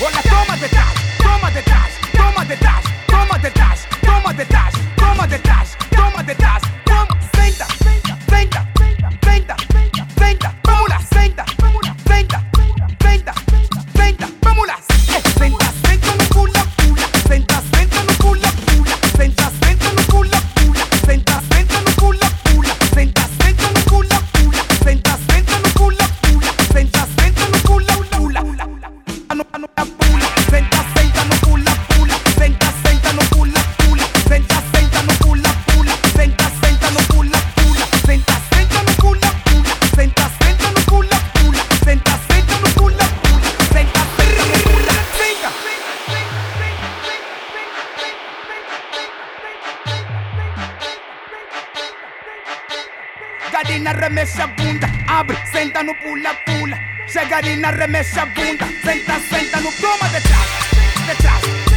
Hola, toma de toma de tas, toma de tas, toma de tas, toma de tas, toma de tas, toma de. Chegarina, na a bunda, abre, senta no pula-pula. Chegarina, na a bunda, senta, senta no pluma de trás, de trás.